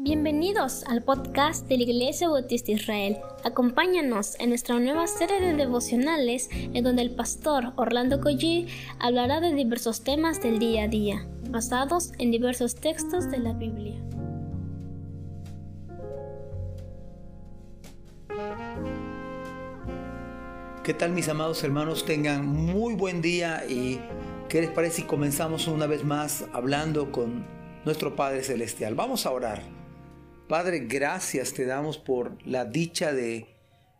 Bienvenidos al podcast de la Iglesia Bautista Israel. Acompáñanos en nuestra nueva serie de devocionales en donde el pastor Orlando Collie hablará de diversos temas del día a día, basados en diversos textos de la Biblia. ¿Qué tal mis amados hermanos? Tengan muy buen día y ¿qué les parece si comenzamos una vez más hablando con nuestro Padre Celestial? Vamos a orar. Padre, gracias te damos por la dicha de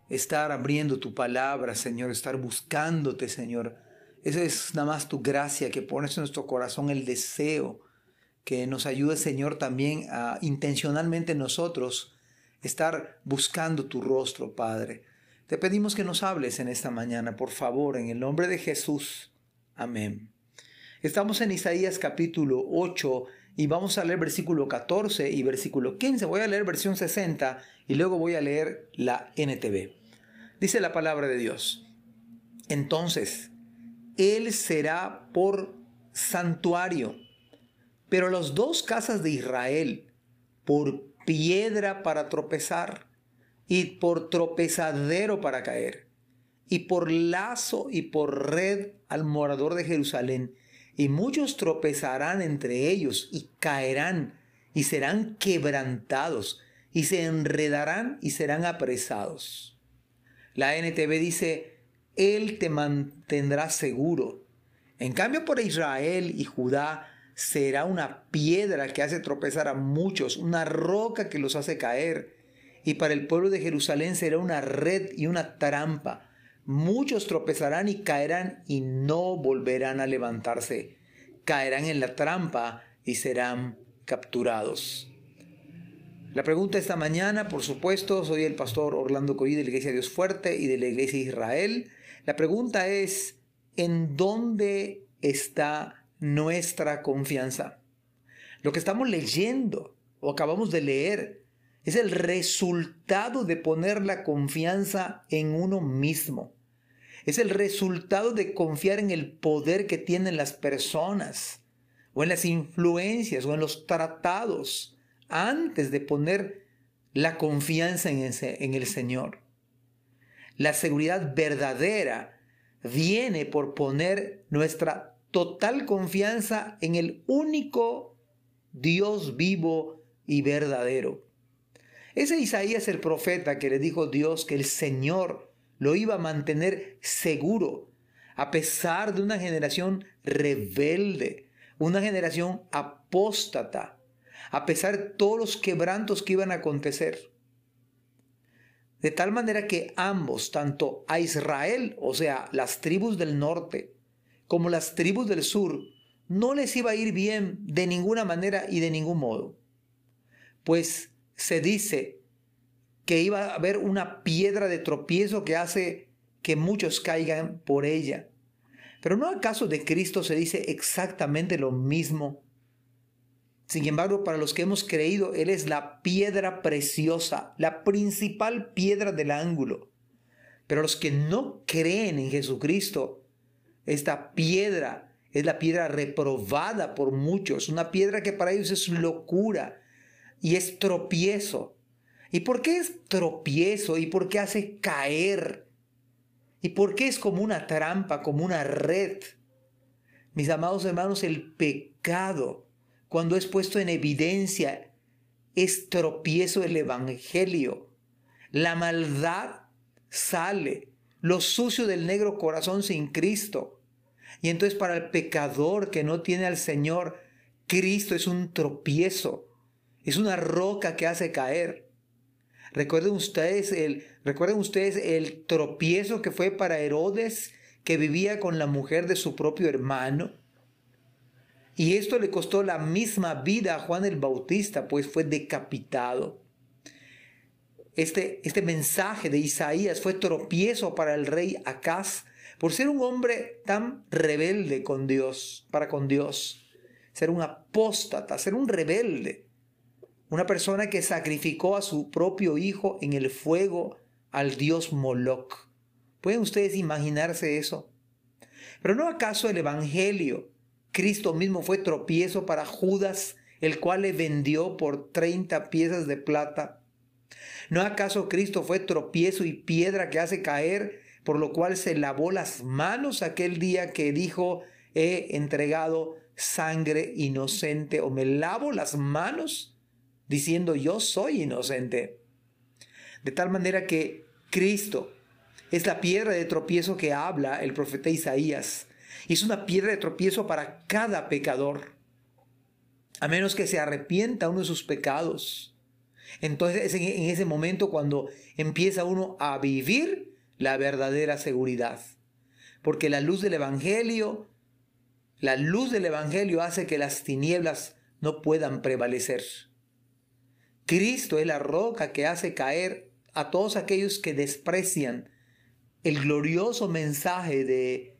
estar abriendo tu palabra, Señor, estar buscándote, Señor. Eso es nada más tu gracia que pones en nuestro corazón el deseo, que nos ayude, Señor, también a intencionalmente nosotros estar buscando tu rostro, Padre. Te pedimos que nos hables en esta mañana, por favor, en el nombre de Jesús. Amén. Estamos en Isaías capítulo 8 y vamos a leer versículo 14 y versículo 15. Voy a leer versión 60 y luego voy a leer la NTV. Dice la palabra de Dios. Entonces, Él será por santuario, pero las dos casas de Israel por piedra para tropezar y por tropezadero para caer, y por lazo y por red al morador de Jerusalén y muchos tropezarán entre ellos y caerán y serán quebrantados y se enredarán y serán apresados. La NTV dice, Él te mantendrá seguro. En cambio, por Israel y Judá será una piedra que hace tropezar a muchos, una roca que los hace caer. Y para el pueblo de Jerusalén será una red y una trampa Muchos tropezarán y caerán y no volverán a levantarse. Caerán en la trampa y serán capturados. La pregunta esta mañana, por supuesto, soy el pastor Orlando Coy de la Iglesia Dios Fuerte y de la Iglesia Israel. La pregunta es, ¿en dónde está nuestra confianza? Lo que estamos leyendo o acabamos de leer es el resultado de poner la confianza en uno mismo. Es el resultado de confiar en el poder que tienen las personas, o en las influencias, o en los tratados, antes de poner la confianza en, en el Señor. La seguridad verdadera viene por poner nuestra total confianza en el único Dios vivo y verdadero. Ese Isaías el profeta que le dijo Dios que el Señor lo iba a mantener seguro, a pesar de una generación rebelde, una generación apóstata, a pesar de todos los quebrantos que iban a acontecer. De tal manera que ambos, tanto a Israel, o sea, las tribus del norte, como las tribus del sur, no les iba a ir bien de ninguna manera y de ningún modo. Pues se dice que iba a haber una piedra de tropiezo que hace que muchos caigan por ella. Pero ¿no acaso de Cristo se dice exactamente lo mismo? Sin embargo, para los que hemos creído, Él es la piedra preciosa, la principal piedra del ángulo. Pero los que no creen en Jesucristo, esta piedra es la piedra reprobada por muchos, una piedra que para ellos es locura y es tropiezo. ¿Y por qué es tropiezo? ¿Y por qué hace caer? ¿Y por qué es como una trampa, como una red? Mis amados hermanos, el pecado, cuando es puesto en evidencia, es tropiezo el Evangelio. La maldad sale, lo sucio del negro corazón sin Cristo. Y entonces para el pecador que no tiene al Señor, Cristo es un tropiezo, es una roca que hace caer. Recuerden ustedes el, recuerden ustedes el tropiezo que fue para Herodes que vivía con la mujer de su propio hermano. Y esto le costó la misma vida a Juan el Bautista, pues fue decapitado. Este, este mensaje de Isaías fue tropiezo para el rey Acaz por ser un hombre tan rebelde con Dios, para con Dios, ser un apóstata, ser un rebelde. Una persona que sacrificó a su propio hijo en el fuego al dios Moloch. ¿Pueden ustedes imaginarse eso? Pero ¿no acaso el Evangelio, Cristo mismo fue tropiezo para Judas, el cual le vendió por 30 piezas de plata. ¿No acaso Cristo fue tropiezo y piedra que hace caer, por lo cual se lavó las manos aquel día que dijo, he entregado sangre inocente o me lavo las manos diciendo yo soy inocente? De tal manera que Cristo es la piedra de tropiezo que habla el profeta Isaías. Y es una piedra de tropiezo para cada pecador. A menos que se arrepienta uno de sus pecados. Entonces es en ese momento cuando empieza uno a vivir la verdadera seguridad. Porque la luz del Evangelio, la luz del Evangelio hace que las tinieblas no puedan prevalecer. Cristo es la roca que hace caer a todos aquellos que desprecian el glorioso mensaje de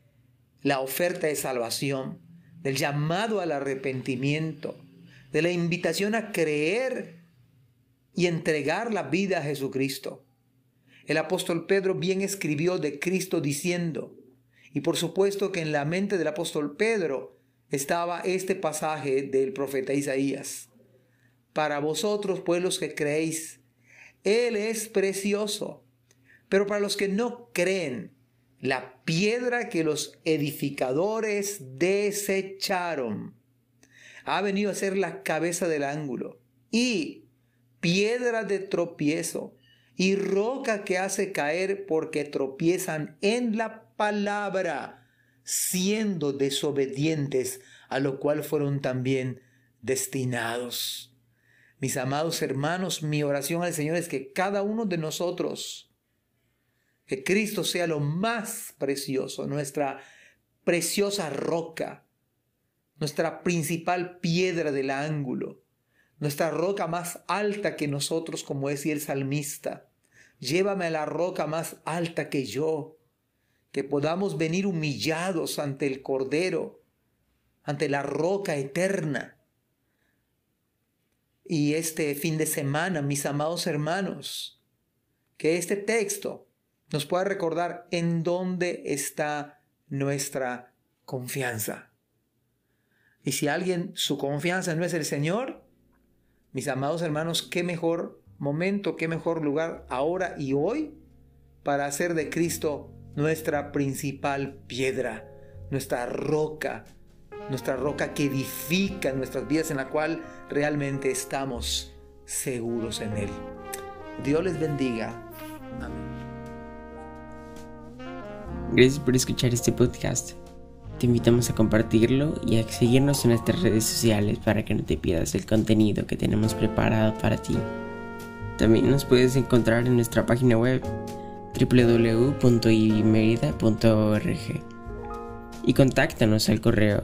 la oferta de salvación, del llamado al arrepentimiento, de la invitación a creer y entregar la vida a Jesucristo. El apóstol Pedro bien escribió de Cristo diciendo, y por supuesto que en la mente del apóstol Pedro estaba este pasaje del profeta Isaías. Para vosotros, pueblos que creéis, Él es precioso pero para los que no creen, la piedra que los edificadores desecharon ha venido a ser la cabeza del ángulo y piedra de tropiezo y roca que hace caer porque tropiezan en la palabra, siendo desobedientes, a lo cual fueron también destinados. Mis amados hermanos, mi oración al Señor es que cada uno de nosotros que Cristo sea lo más precioso, nuestra preciosa roca, nuestra principal piedra del ángulo, nuestra roca más alta que nosotros, como decía el salmista. Llévame a la roca más alta que yo, que podamos venir humillados ante el Cordero, ante la roca eterna. Y este fin de semana, mis amados hermanos, que este texto nos pueda recordar en dónde está nuestra confianza. Y si alguien su confianza no es el Señor, mis amados hermanos, qué mejor momento, qué mejor lugar ahora y hoy para hacer de Cristo nuestra principal piedra, nuestra roca, nuestra roca que edifica nuestras vidas en la cual realmente estamos seguros en Él. Dios les bendiga. Amén. Gracias por escuchar este podcast. Te invitamos a compartirlo y a seguirnos en nuestras redes sociales para que no te pierdas el contenido que tenemos preparado para ti. También nos puedes encontrar en nuestra página web www.ibismerida.org y contáctanos al correo